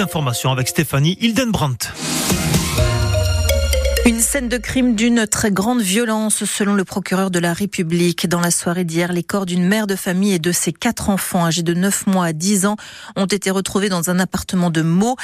informations avec Stéphanie Hildenbrandt. Une scène de crime d'une très grande violence selon le procureur de la République. Dans la soirée d'hier, les corps d'une mère de famille et de ses quatre enfants âgés de 9 mois à 10 ans ont été retrouvés dans un appartement de Meaux.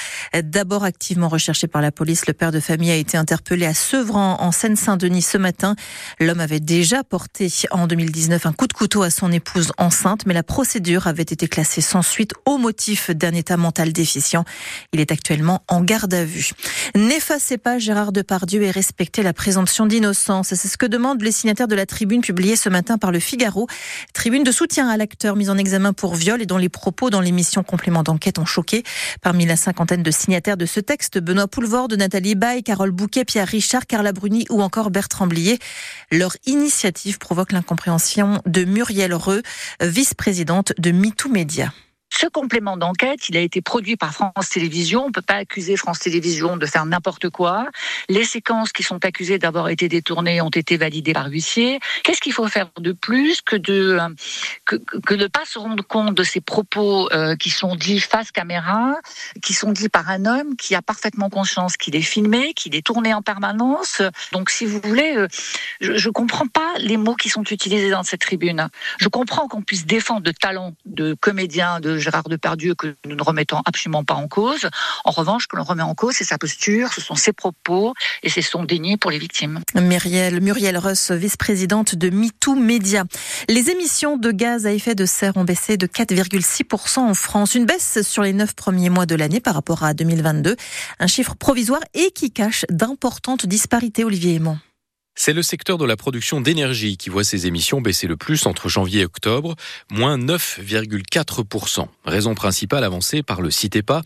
D'abord activement recherché par la police, le père de famille a été interpellé à Sevran en Seine-Saint-Denis ce matin. L'homme avait déjà porté en 2019 un coup de couteau à son épouse enceinte, mais la procédure avait été classée sans suite au motif d'un état mental déficient. Il est actuellement en garde à vue. N'effacez pas Gérard Depardieu et respecter la présomption d'innocence. C'est ce que demandent les signataires de la tribune publiée ce matin par le Figaro. Tribune de soutien à l'acteur mis en examen pour viol et dont les propos dans l'émission Complément d'enquête ont choqué. Parmi la cinquantaine de signataires de ce texte, Benoît Poulvorde, Nathalie Baye, Carole Bouquet, Pierre Richard, Carla Bruni ou encore Bertrand Blier. Leur initiative provoque l'incompréhension de Muriel Reux, vice-présidente de MeToo Média. Ce complément d'enquête, il a été produit par France Télévisions. On ne peut pas accuser France Télévisions de faire n'importe quoi. Les séquences qui sont accusées d'avoir été détournées ont été validées par l'huissier. Qu'est-ce qu'il faut faire de plus que de que, que de pas se rendre compte de ces propos euh, qui sont dits face caméra, qui sont dits par un homme qui a parfaitement conscience qu'il est filmé, qu'il est tourné en permanence? Donc, si vous voulez, euh, je, je comprends pas les mots qui sont utilisés dans cette tribune. Je comprends qu'on puisse défendre de talents de comédiens, de Gérard Depardieu que nous ne remettons absolument pas en cause. En revanche, que l'on remet en cause, c'est sa posture, ce sont ses propos et c'est son déni pour les victimes. Muriel, Muriel Russ, vice-présidente de MeToo Média. Les émissions de gaz à effet de serre ont baissé de 4,6% en France. Une baisse sur les neuf premiers mois de l'année par rapport à 2022. Un chiffre provisoire et qui cache d'importantes disparités, Olivier Aymon. C'est le secteur de la production d'énergie qui voit ses émissions baisser le plus entre janvier et octobre, moins 9,4%. Raison principale avancée par le CITEPA,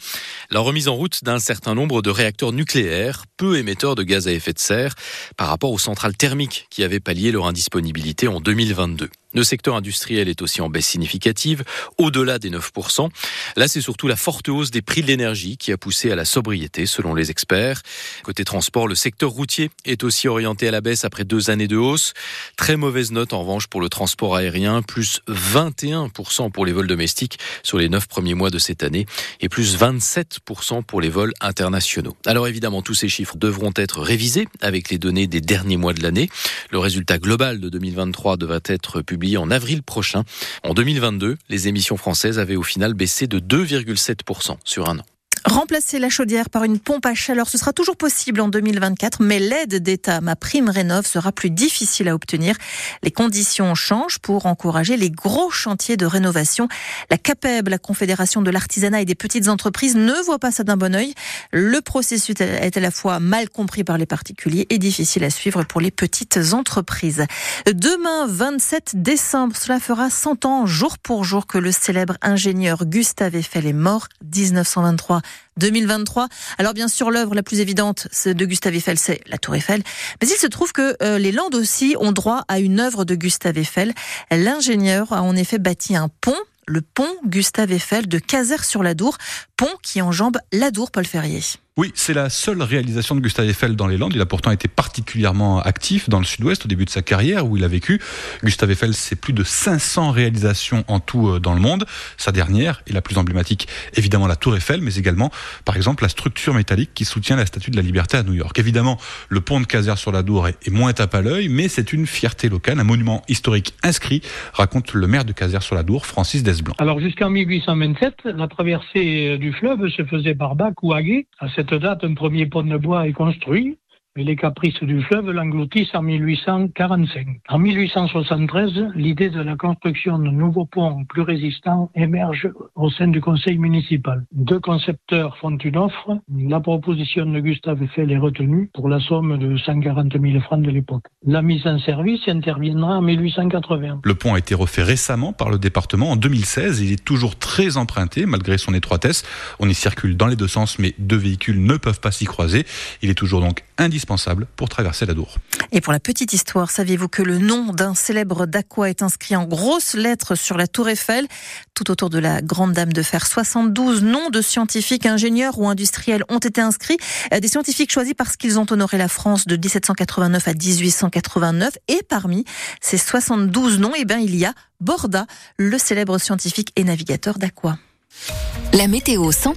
la remise en route d'un certain nombre de réacteurs nucléaires, peu émetteurs de gaz à effet de serre, par rapport aux centrales thermiques qui avaient pallié leur indisponibilité en 2022. Le secteur industriel est aussi en baisse significative, au-delà des 9%. Là, c'est surtout la forte hausse des prix de l'énergie qui a poussé à la sobriété, selon les experts. Côté transport, le secteur routier est aussi orienté à la baisse après deux années de hausse. Très mauvaise note, en revanche, pour le transport aérien, plus 21% pour les vols domestiques sur les neuf premiers mois de cette année et plus 27% pour les vols internationaux. Alors évidemment, tous ces chiffres devront être révisés avec les données des derniers mois de l'année. Le résultat global de 2023 devra être publié en avril prochain. En 2022, les émissions françaises avaient au final baissé de 2,7% sur un an. Remplacer la chaudière par une pompe à chaleur, ce sera toujours possible en 2024, mais l'aide d'État, ma prime rénov, sera plus difficile à obtenir. Les conditions changent pour encourager les gros chantiers de rénovation. La CAPEB, la Confédération de l'artisanat et des petites entreprises, ne voit pas ça d'un bon oeil. Le processus est à la fois mal compris par les particuliers et difficile à suivre pour les petites entreprises. Demain, 27 décembre, cela fera 100 ans, jour pour jour, que le célèbre ingénieur Gustave Eiffel est mort, 1923. 2023. Alors bien sûr, l'œuvre la plus évidente de Gustave Eiffel, c'est la Tour Eiffel. Mais il se trouve que euh, les Landes aussi ont droit à une œuvre de Gustave Eiffel. L'ingénieur a en effet bâti un pont le pont Gustave Eiffel de Caser-sur-l'Adour, pont qui enjambe l'Adour Paul Ferrier. Oui, c'est la seule réalisation de Gustave Eiffel dans les Landes. Il a pourtant été particulièrement actif dans le sud-ouest au début de sa carrière où il a vécu. Gustave Eiffel, c'est plus de 500 réalisations en tout euh, dans le monde. Sa dernière et la plus emblématique, évidemment la Tour Eiffel, mais également, par exemple, la structure métallique qui soutient la Statue de la Liberté à New York. Évidemment, le pont de Caser sur la Dour est, moins tape à l'œil, mais c'est une fierté locale, un monument historique inscrit, raconte le maire de Caser sur la Dour, Francis Desblanc. Alors jusqu'en 1827, la traversée du fleuve se faisait par bac ou à date, un premier pont de bois est construit mais les caprices du fleuve l'engloutissent en 1845. En 1873, l'idée de la construction de nouveaux ponts plus résistants émerge au sein du conseil municipal. Deux concepteurs font une offre. La proposition de Gustave Eiffel est retenue pour la somme de 140 000 francs de l'époque. La mise en service interviendra en 1880. Le pont a été refait récemment par le département en 2016. Il est toujours très emprunté malgré son étroitesse. On y circule dans les deux sens, mais deux véhicules ne peuvent pas s'y croiser. Il est toujours donc indispensable indispensable pour traverser la Dour. Et pour la petite histoire, saviez-vous que le nom d'un célèbre Dacquois est inscrit en grosses lettres sur la Tour Eiffel? Tout autour de la Grande Dame de Fer, 72 noms de scientifiques, ingénieurs ou industriels ont été inscrits. Euh, des scientifiques choisis parce qu'ils ont honoré la France de 1789 à 1889. Et parmi ces 72 noms, eh bien, il y a Borda, le célèbre scientifique et navigateur Dacquois. La météo 100